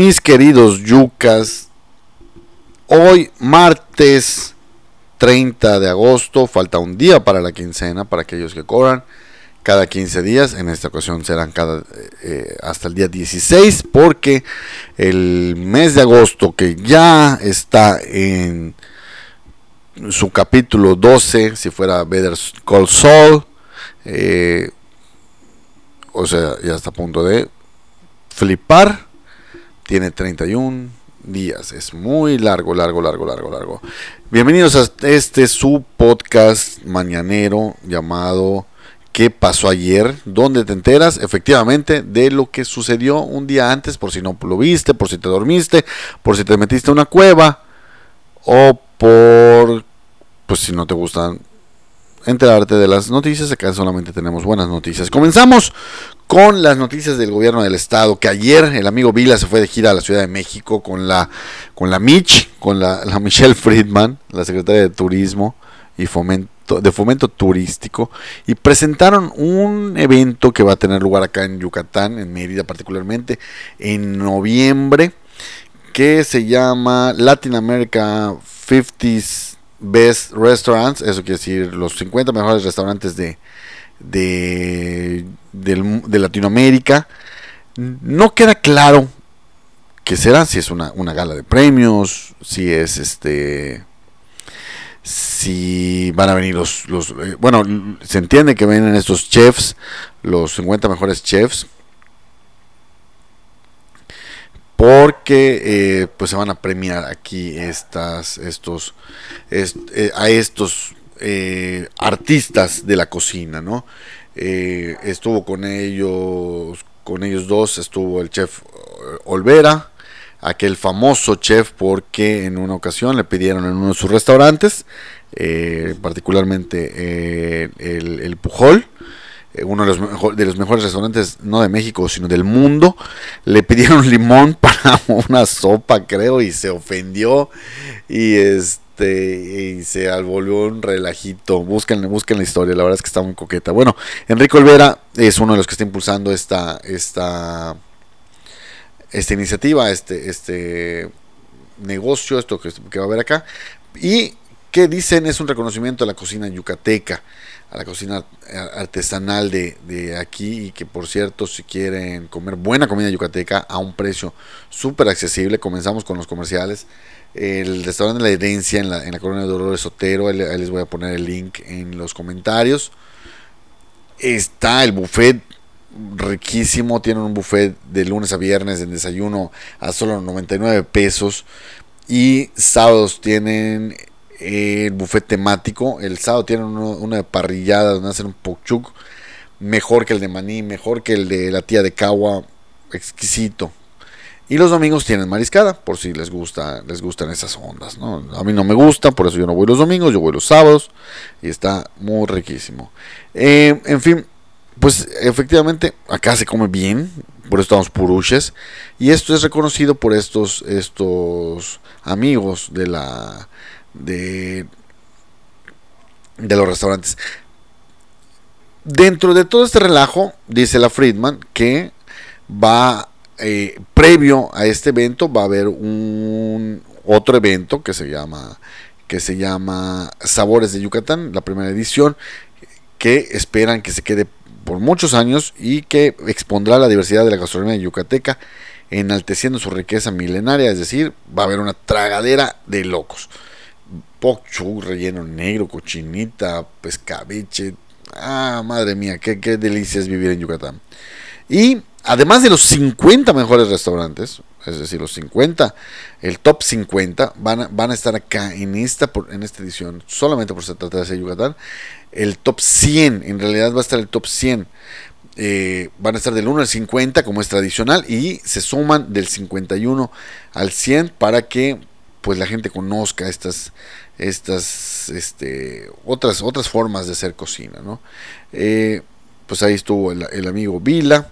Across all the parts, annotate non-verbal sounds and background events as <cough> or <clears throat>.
Mis queridos yucas, hoy martes 30 de agosto, falta un día para la quincena para aquellos que cobran cada 15 días, en esta ocasión serán cada eh, hasta el día 16 porque el mes de agosto que ya está en su capítulo 12, si fuera Better Call Saul, eh, o sea, ya está a punto de flipar tiene 31 días. Es muy largo, largo, largo, largo, largo. Bienvenidos a este su podcast mañanero llamado ¿Qué pasó ayer? Donde te enteras efectivamente de lo que sucedió un día antes, por si no lo viste, por si te dormiste, por si te metiste a una cueva o por pues si no te gustan enterarte de las noticias, acá solamente tenemos buenas noticias. Comenzamos con las noticias del gobierno del estado, que ayer el amigo Vila se fue de gira a la Ciudad de México con la, con la Mitch, con la, Michelle Friedman, la secretaria de Turismo y Fomento, de Fomento Turístico, y presentaron un evento que va a tener lugar acá en Yucatán, en Mérida particularmente, en noviembre, que se llama Latin America 50s Best Restaurants, eso quiere decir los 50 mejores restaurantes de, de, Latinoamérica. No queda claro qué será, si es una, gala de premios, si es este si van a venir los, los eh, bueno, se entiende que vienen estos chefs, los 50 mejores chefs, porque eh, pues se van a premiar aquí estas estos eh, a estos eh, artistas de la cocina no estuvo con ellos con ellos dos estuvo el chef Olvera aquel famoso chef porque en una ocasión le pidieron en uno de sus restaurantes particularmente el, el Pujol uno de los, de los mejores restaurantes, no de México, sino del mundo, le pidieron <laughs> limón para una sopa, creo, y se ofendió y este y se volvió un relajito. Busquen, busquen la historia, la verdad es que está muy coqueta. Bueno, Enrique Olvera es uno de los que está impulsando esta esta esta iniciativa, este este negocio, esto que, que va a haber acá y que dicen es un reconocimiento a la cocina yucateca a la cocina artesanal de, aquí y que por cierto si quieren comer buena comida yucateca a un precio súper accesible, comenzamos con los comerciales. El restaurante La Herencia en la, en la colonia de Dolores Sotero, ahí les voy a poner el link en los comentarios. Está el buffet riquísimo, tienen un buffet de lunes a viernes en desayuno a solo 99 pesos y sábados tienen el buffet temático. El sábado tienen una parrillada donde hacen un pokchuk mejor que el de maní, mejor que el de la tía de Cagua, exquisito. Y los domingos tienen mariscada, por si les gusta, les gustan esas ondas. A mí no me gusta, por eso yo no voy los domingos, yo voy los sábados y está muy riquísimo. Eh, en fin, pues efectivamente acá se come bien, por eso estamos puruches y esto es reconocido por estos estos amigos de la de, los restaurantes. Dentro de todo este relajo, dice la Friedman que va, eh, previo a este evento, va a haber un otro evento que se llama que se llama Sabores de Yucatán, la primera edición, que esperan que se quede por muchos años y que expondrá la diversidad de la gastronomía yucateca, enalteciendo su riqueza milenaria, es decir, va a haber una tragadera de locos pochu, relleno negro, cochinita, pescabeche. Ah, madre mía, qué, qué delicia es vivir en Yucatán. Y además de los 50 mejores restaurantes, es decir, los 50, el top 50, van a, van a estar acá en esta, en esta edición, solamente por se trata de Yucatán. El top 100, en realidad va a estar el top 100. Eh, van a estar del 1 al 50 como es tradicional y se suman del 51 al 100 para que pues la gente conozca estas estas este, otras otras formas de hacer cocina ¿no? Eh, pues ahí estuvo el, amigo Vila.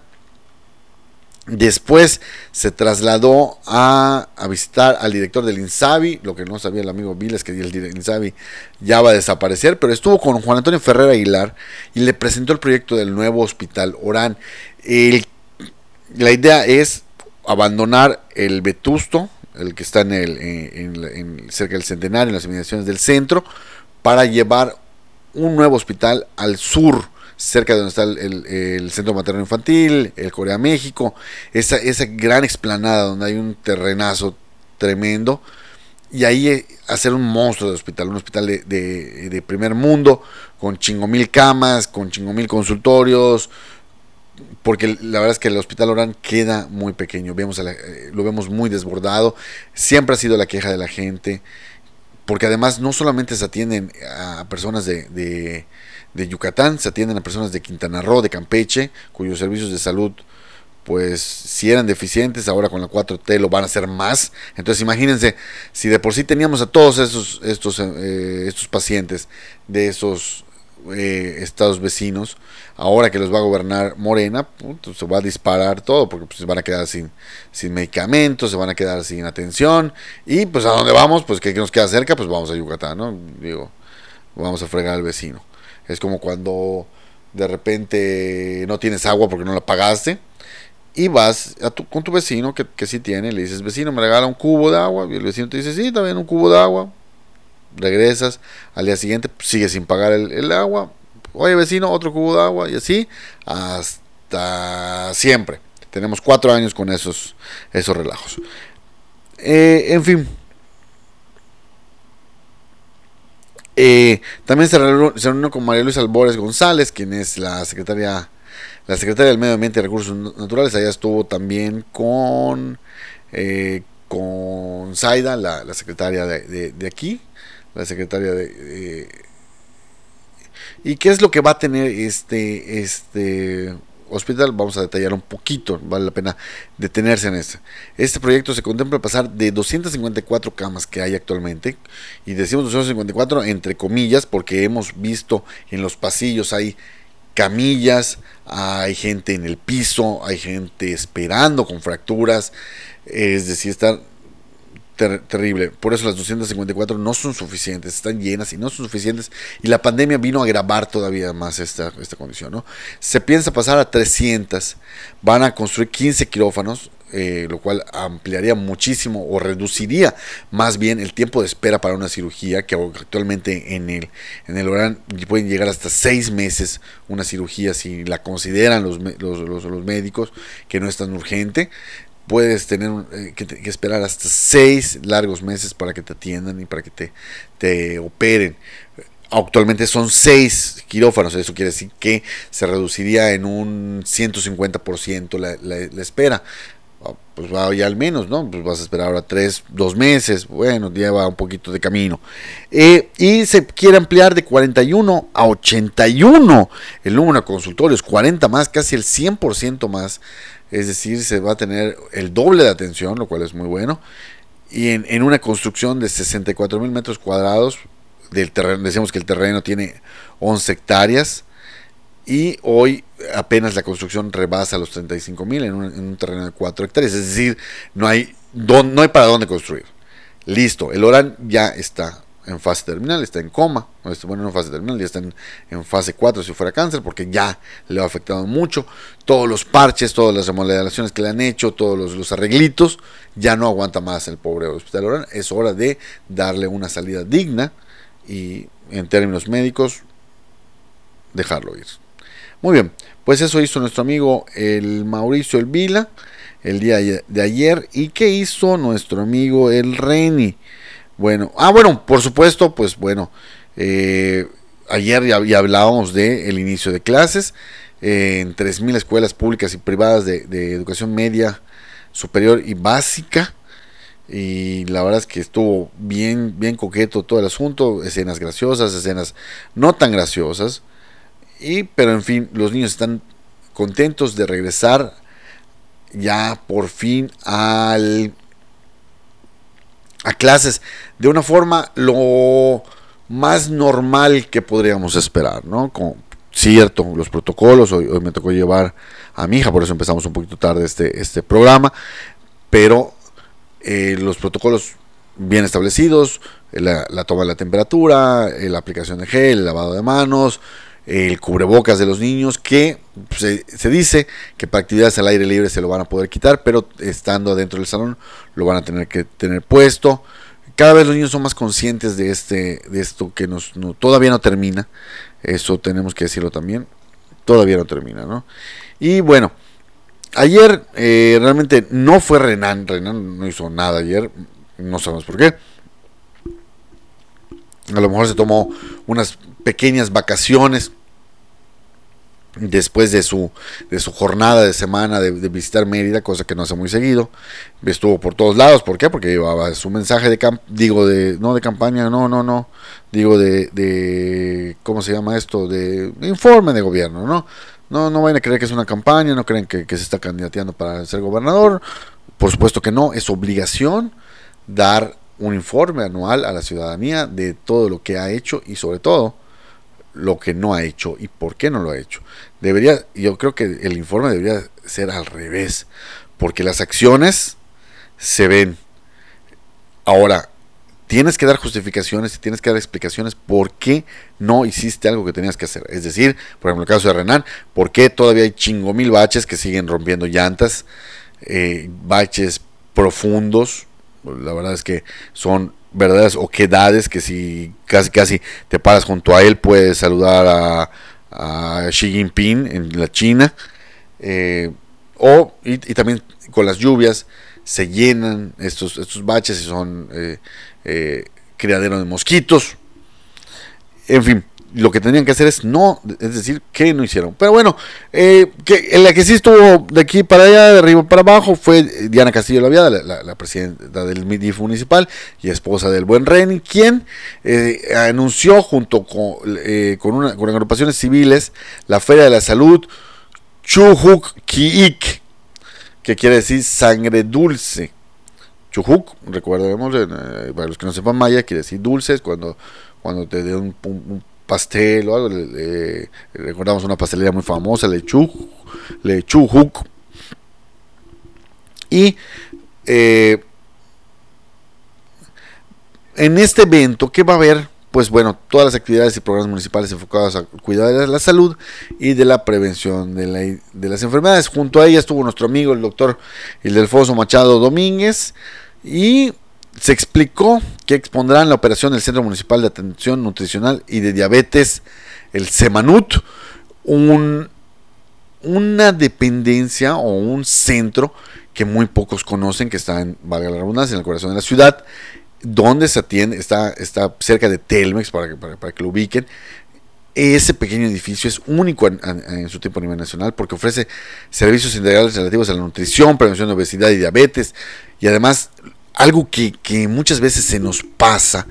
Después se trasladó a, a, visitar al director del Insabi. Lo que no sabía el amigo Vila es que el Insabi ya va a desaparecer pero estuvo con Juan Antonio Ferrer Aguilar y le presentó el proyecto del nuevo hospital Orán. La idea es abandonar el Vetusto, el que está en el, en, cerca del Centenario, en las inmediaciones del centro, para llevar un nuevo hospital al sur, cerca de donde está el, Centro Materno Infantil, el Corea México, esa, esa gran explanada donde hay un terrenazo tremendo, y ahí eh, hacer un monstruo de hospital, un hospital de, de, primer mundo, con chingo mil camas, con chingo mil consultorios, porque la verdad es que el hospital Orán queda muy pequeño, vemos eh, lo vemos muy desbordado, siempre ha sido la queja de la gente, porque además no solamente se atienden a personas de, de, Yucatán, se atienden a personas de Quintana Roo, de Campeche, cuyos servicios de salud pues si eran deficientes, ahora con la 4T lo van a hacer más. Entonces imagínense, si de por sí teníamos a todos esos, estos, eh, estos pacientes de esos eh, estados vecinos, ahora que los va a gobernar Morena, se va a disparar todo, porque pues, se van a quedar sin, sin medicamentos, se van a quedar sin atención, y pues a dónde vamos, pues que nos queda cerca, pues vamos a Yucatán, ¿no? Digo, vamos a fregar al vecino. Es como cuando de repente no tienes agua porque no la pagaste, y vas con tu vecino que, que sí tiene, le dices, vecino, me regala un cubo de agua, y el vecino te dice, sí, también un cubo de agua, regresas, al día siguiente pues, sigues sin pagar el, agua, oye vecino, otro cubo de agua y así hasta siempre. Tenemos cuatro años con esos, esos relajos. Eh, en fin. Eh, también se reunió, con María Luisa Albores González, quien es la secretaria, la secretaria del Medio Ambiente y Recursos Naturales. Allá estuvo también con, eh, con Zaida, la, secretaria de, de aquí, la secretaria de, ¿Y qué es lo que va a tener este, este hospital? Vamos a detallar un poquito, vale la pena detenerse en esto. Este proyecto se contempla pasar de 254 camas que hay actualmente, y decimos 254 entre comillas, porque hemos visto en los pasillos hay camillas, hay gente en el piso, hay gente esperando con fracturas, es decir, están terrible. Por eso las 254 no son suficientes, están llenas y no son suficientes. Y la pandemia vino a agravar todavía más esta, esta condición. ¿no? Se piensa pasar a 300. Van a construir 15 quirófanos, eh, lo cual ampliaría muchísimo o reduciría más bien el tiempo de espera para una cirugía, que actualmente en el, en el Orán pueden llegar hasta 6 meses una cirugía si la consideran los, los, los médicos que no es tan urgente puedes tener eh, que, esperar hasta seis largos meses para que te atiendan y para que te, te operen. Actualmente son seis quirófanos, eso quiere decir que se reduciría en un 150% la, la, espera ah, pues va ya al menos, ¿no? Pues vas a esperar ahora tres, dos meses, bueno, lleva un poquito de camino. Eh, y se quiere ampliar de 41 a 81 el número de consultorios, 40 más, casi el 100% más es decir, se va a tener el doble de atención, lo cual es muy bueno, y en, una construcción de 64 mil metros cuadrados, del terreno, decimos que el terreno tiene 11 hectáreas, y hoy apenas la construcción rebasa los 35 mil en, un terreno de 4 hectáreas, es decir, no hay, no hay para dónde construir. Listo, el Orán ya está en fase terminal, está en coma, bueno, no en fase terminal, ya está en, fase 4 si fuera cáncer, porque ya le ha afectado mucho. Todos los parches, todas las remodelaciones que le han hecho, todos los, arreglitos, ya no aguanta más el pobre hospital Es hora de darle una salida digna y en términos médicos, dejarlo ir. Muy bien, pues eso hizo nuestro amigo el Mauricio Elvila el día de ayer. ¿Y qué hizo nuestro amigo el Reni? Bueno, ah, bueno, por supuesto, pues bueno, eh, ayer ya, hablábamos del el inicio de clases eh, en 3.000 escuelas públicas y privadas de, educación media, superior y básica. Y la verdad es que estuvo bien, bien coqueto todo el asunto, escenas graciosas, escenas no tan graciosas. Y, pero en fin, los niños están contentos de regresar ya por fin al a clases de una forma lo más normal que podríamos esperar, ¿no? Con, cierto, los protocolos, hoy, me tocó llevar a mi hija, por eso empezamos un poquito tarde este, este programa, pero eh, los protocolos bien establecidos, la, toma de la temperatura, eh, la aplicación de gel, el lavado de manos, el cubrebocas de los niños, que se, dice que para actividades al aire libre se lo van a poder quitar, pero estando dentro del salón lo van a tener que tener puesto. Cada vez los niños son más conscientes de, este, de esto que nos, todavía no termina, eso tenemos que decirlo también, todavía no termina, ¿no? Y bueno, ayer eh, realmente no fue Renan, Renan no hizo nada ayer, no sabemos por qué. A lo mejor se tomó unas pequeñas vacaciones después de su, de su jornada de semana de, visitar Mérida, cosa que no hace muy seguido. Estuvo por todos lados, ¿por qué? Porque llevaba su mensaje de camp digo de no de campaña, no, no, no, digo de, de ¿cómo se llama esto? De informe de gobierno, ¿no? No, no vayan a creer que es una campaña, no creen que, que se está candidateando para ser gobernador. Por supuesto que no, es obligación dar un informe anual a la ciudadanía de todo lo que ha hecho y sobre todo lo que no ha hecho y por qué no lo ha hecho. Debería, yo creo que el informe debería ser al revés, porque las acciones se ven. Ahora, tienes que dar justificaciones y tienes que dar explicaciones por qué no hiciste algo que tenías que hacer. Es decir, por ejemplo, el caso de Renan, por qué todavía hay chingo mil baches que siguen rompiendo llantas, eh, baches profundos. La verdad es que son verdaderas oquedades que si casi casi te paras junto a él puedes saludar a, Xi Jinping en la China eh, o y, también con las lluvias se llenan estos estos baches y son eh, eh, criadero de mosquitos. En fin lo que tenían que hacer es no, es decir, que no hicieron. Pero bueno, eh, que, en la que sí estuvo de aquí para allá, de arriba para abajo, fue Diana Castillo Laviada, la, la, presidenta del MIDIF municipal y esposa del buen Reni, quien eh, anunció junto con, eh, con, una, con agrupaciones civiles la Feria de la Salud Chuhuk Kiik, que quiere decir sangre dulce. Chuhuk, recordemos, para los que no sepan maya, quiere decir dulces, cuando, cuando te dé un pastel o algo. recordamos una pastelería muy famosa, Lechu, Lechujuk. Y eh, en este evento, ¿qué va a haber? Pues bueno, todas las actividades y programas municipales enfocados a cuidar de la salud y de la prevención de, de las enfermedades. Junto a ella estuvo nuestro amigo el doctor Ildefonso Machado Domínguez y se explicó que expondrán la operación del Centro Municipal de Atención Nutricional y de Diabetes, el SEMANUT, un, una dependencia o un centro que muy pocos conocen, que está en, valga la redundancia, en el corazón de la ciudad, donde se atiende, está, está cerca de Telmex, para que, para, que lo ubiquen. Ese pequeño edificio es único en, en, su tiempo a nivel nacional porque ofrece servicios integrales relativos a la nutrición, prevención de obesidad y diabetes y además algo que, muchas veces se nos pasa.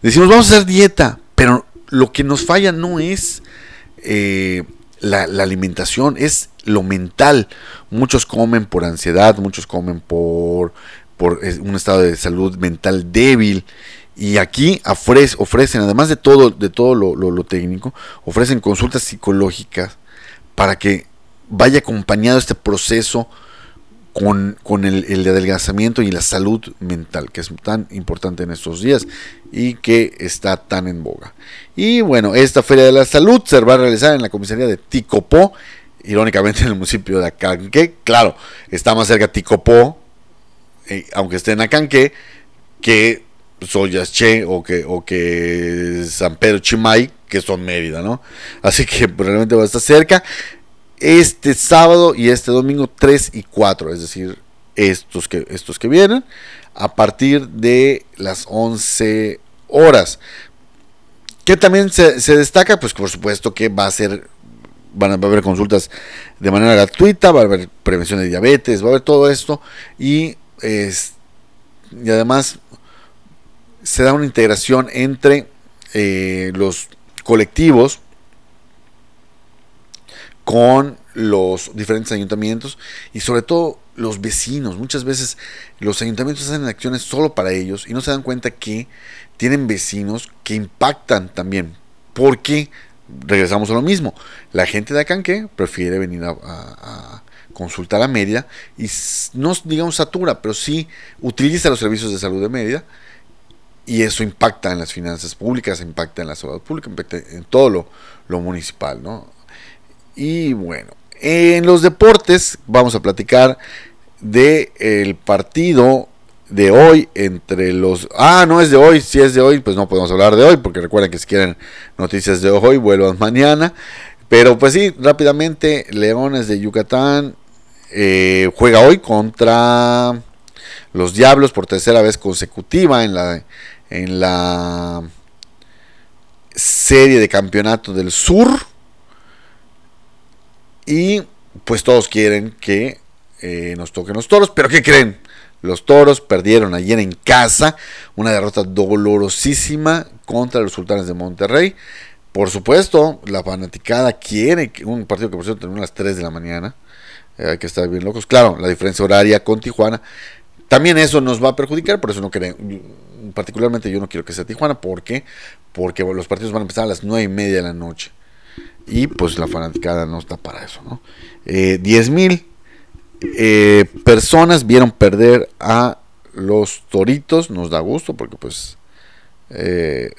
Decimos, vamos a hacer dieta, pero lo que nos falla no es eh, la, alimentación, es lo mental. Muchos comen por ansiedad, muchos comen por, por un estado de salud mental débil. Y aquí ofrecen, además de todo, de todo lo, lo técnico, ofrecen consultas psicológicas para que vaya acompañado este proceso con, el, el, adelgazamiento y la salud mental, que es tan importante en estos días y que está tan en boga. Y bueno, esta Feria de la Salud se va a realizar en la comisaría de Ticopó, irónicamente en el municipio de Acanque. Claro, está más cerca Ticopó, eh, aunque esté en Acanque, que Soyasche o que, o que San Pedro Chimay, que son Mérida, ¿no? Así que <laughs> probablemente va a estar cerca este sábado y este domingo 3 y 4, es decir, estos que, estos que vienen, a partir de las 11 horas. Que también se, destaca, pues por supuesto que va a ser, van a, haber consultas de manera gratuita, va a haber prevención de diabetes, va a haber todo esto y, y además se da una integración entre eh, los colectivos con los diferentes ayuntamientos y sobre todo los vecinos. Muchas veces los ayuntamientos hacen acciones solo para ellos y no se dan cuenta que tienen vecinos que impactan también. Porque, regresamos a lo mismo, la gente de Acanque prefiere venir a, consultar a Mérida y no digamos satura, pero sí utiliza los servicios de salud de Mérida y eso impacta en las finanzas públicas, impacta en la salud pública, impacta en todo lo, lo municipal, ¿no? Y bueno, en los deportes vamos a platicar de el partido de hoy entre los ah no es de hoy si es de hoy pues no podemos hablar de hoy porque recuerden que si quieren noticias de hoy vuelvan <laughs> mañana. Pero pues sí rápidamente Leones de Yucatán eh, juega hoy contra los Diablos por tercera vez consecutiva en la en la serie de campeonato del sur y pues todos quieren que eh, nos toquen los toros, pero ¿qué creen? Los toros perdieron ayer en casa una derrota dolorosísima contra los sultanes de Monterrey. Por supuesto, la fanaticada quiere un partido que por cierto terminó a las 3 de la mañana. Eh, hay que estar bien locos. Claro, la diferencia horaria con Tijuana. También eso nos va a perjudicar, por eso no queremos, particularmente yo no quiero que sea Tijuana, ¿por qué? Porque los partidos van a empezar a las 9 y media de la noche. Y pues la fanaticada no está para eso, ¿no? Eh, 10 mil eh, personas vieron perder a los toritos, nos da gusto porque pues, eh,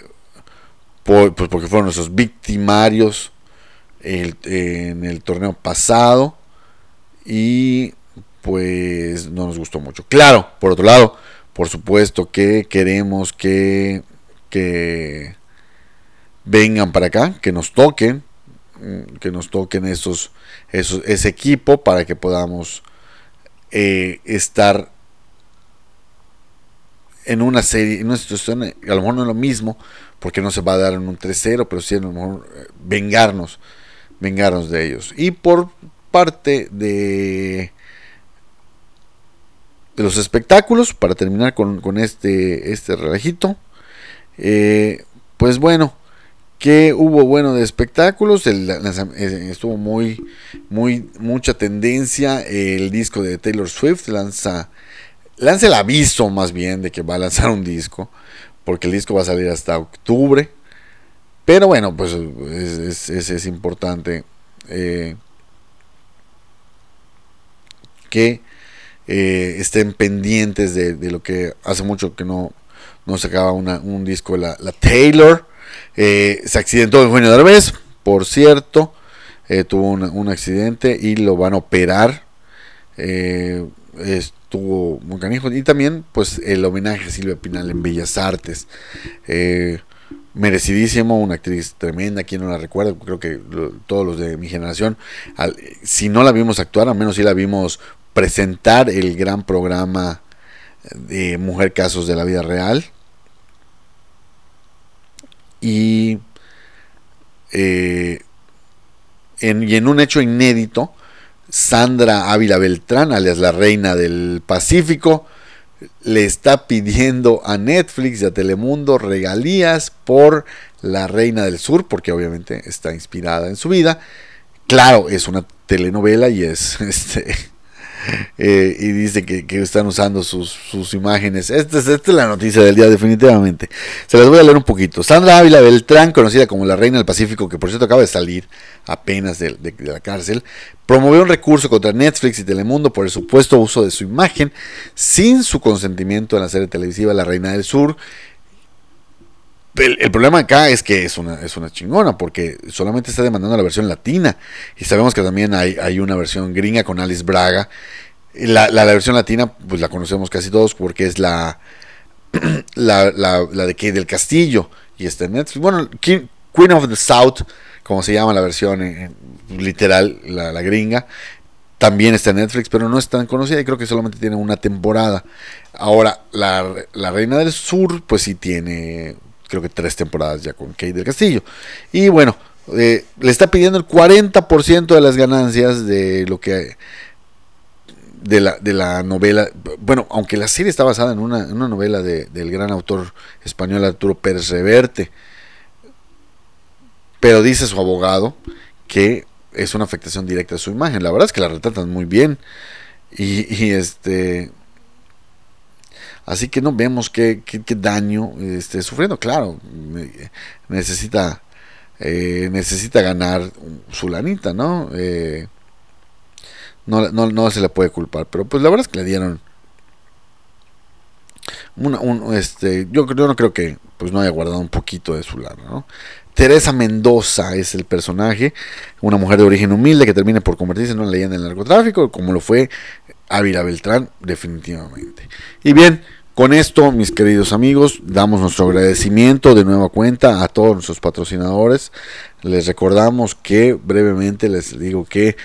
pues porque fueron esos victimarios en el torneo pasado y pues no nos gustó mucho. Claro, por otro lado, por supuesto que queremos que, que vengan para acá, que nos toquen, que nos toquen esos, esos, ese equipo para que podamos eh, estar en una serie, en una situación, a lo mejor no es lo mismo, porque no se va a dar en un 3-0, pero sí a lo mejor eh, vengarnos, vengarnos de ellos. Y por parte de, de los espectáculos, para terminar con, con este, este relajito, eh, pues bueno, que hubo bueno de espectáculos, eh, estuvo muy, muy, mucha tendencia, el disco de Taylor Swift lanza, lanza el aviso más bien de que va a lanzar un disco, porque el disco va a salir hasta octubre, pero bueno, pues es, es, importante eh, que eh, estén pendientes de, lo que hace mucho que no, no sacaba una, un disco la, la Taylor, eh, se accidentó Eugenio Derbez, por cierto, eh, tuvo un, accidente y lo van a operar. Eh, estuvo muy canijo. Y también, pues, el homenaje a Silvia Pinal en Bellas Artes. merecidísimo, una actriz tremenda, quien no la recuerda, creo que todos los de mi generación, si no la vimos actuar, al menos si la vimos presentar el gran programa de Mujer Casos de la Vida Real, y, eh, en, y en un hecho inédito, Sandra Ávila Beltrán, alias la reina del Pacífico, le está pidiendo a Netflix y a Telemundo regalías por la reina del sur, porque obviamente está inspirada en su vida. Claro, es una telenovela y es <laughs> este eh, y dice que, están usando sus, imágenes. Esta es, esta es, la noticia del día, definitivamente. Se las voy a leer un poquito. Sandra Ávila Beltrán, conocida como la Reina del Pacífico, que por cierto acaba de salir apenas de, la cárcel, promovió un recurso contra Netflix y Telemundo por el supuesto uso de su imagen sin su consentimiento en la serie televisiva La Reina del Sur. El, problema acá es que es una, es una chingona, porque solamente está demandando la versión latina. Y sabemos que también hay, hay una versión gringa con Alice Braga. La, la, versión latina, pues la conocemos casi todos, porque es <clears throat> la, la, la, de que del Castillo. Y está en Netflix. Bueno, Queen of the South, como se llama la versión eh, literal, la, la gringa. También está en Netflix, pero no es tan conocida y creo que solamente tiene una temporada. Ahora, la, la Reina del Sur, pues sí tiene creo que tres temporadas ya con Kate del Castillo. Y bueno, eh, le está pidiendo el 40% de las ganancias de lo que de la, de la novela. Bueno, aunque la serie está basada en una, novela del gran autor español Arturo Pérez Reverte. Pero dice su abogado que es una afectación directa a su imagen. La verdad es que la retratan muy bien. Y, y este Así que no vemos qué, daño esté sufriendo. Claro, necesita, eh, necesita ganar su lanita, ¿no? Eh, ¿no? se le puede culpar. Pero pues la verdad es que le dieron un, este, yo, yo no creo que pues no haya guardado un poquito de su lado, ¿no? Teresa Mendoza es el personaje, una mujer de origen humilde que termina por convertirse en una leyenda del narcotráfico, como lo fue Ávila Beltrán, definitivamente. Y bien, con esto, mis queridos amigos, damos nuestro agradecimiento de nueva cuenta a todos nuestros patrocinadores. Les recordamos que brevemente les digo que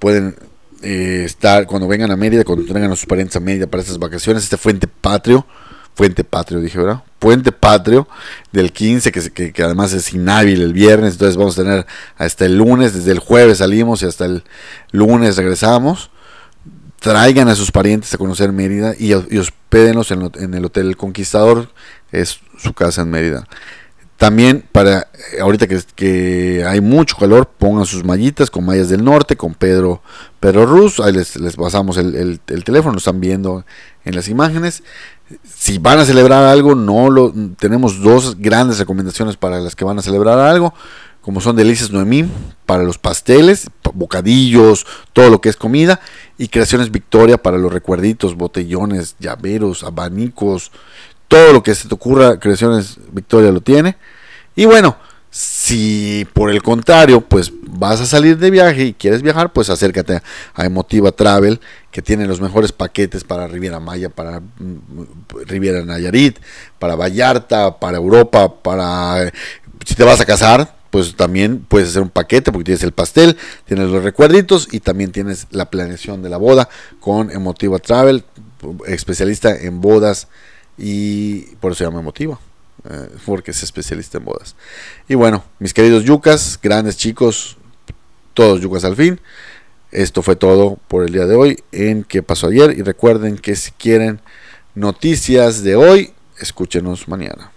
pueden eh, estar cuando vengan a Mérida, cuando traigan a sus parientes a Mérida para estas vacaciones, este Fuente Patrio Puente Patrio, dije, ¿verdad? Puente Patrio del 15, que, que, además es inhábil el viernes, entonces vamos a tener hasta el lunes, desde el jueves salimos y hasta el lunes regresamos. Traigan a sus parientes a conocer Mérida y, y hospédenlos en, el Hotel Conquistador, es su casa en Mérida. También para eh, ahorita que, hay mucho calor, pongan sus mallitas con mallas del norte, con Pedro, Pedro Ruz. Ahí les, les pasamos el, el, el, teléfono, lo están viendo en las imágenes. Si van a celebrar algo, no lo tenemos dos grandes recomendaciones para las que van a celebrar algo, como son Delicias Noemí para los pasteles, bocadillos, todo lo que es comida, y Creaciones Victoria para los recuerditos, botellones, llaveros, abanicos, todo lo que se te ocurra, Creaciones Victoria lo tiene. Y bueno, si por el contrario, pues vas a salir de viaje y quieres viajar, pues acércate a Emotiva Travel, que tiene los mejores paquetes para Riviera Maya, para mm, Riviera Nayarit, para Vallarta, para Europa, para si te vas a casar, pues también puedes hacer un paquete porque tienes el pastel, tienes los recuerditos y también tienes la planeación de la boda con Emotiva Travel, especialista en bodas y por eso se llama Emotiva, eh, porque es especialista en bodas. Y bueno, mis queridos yucas, grandes chicos, todos yucas al fin. Esto fue todo por el día de hoy en qué pasó ayer y recuerden que si quieren noticias de hoy, escúchenos mañana.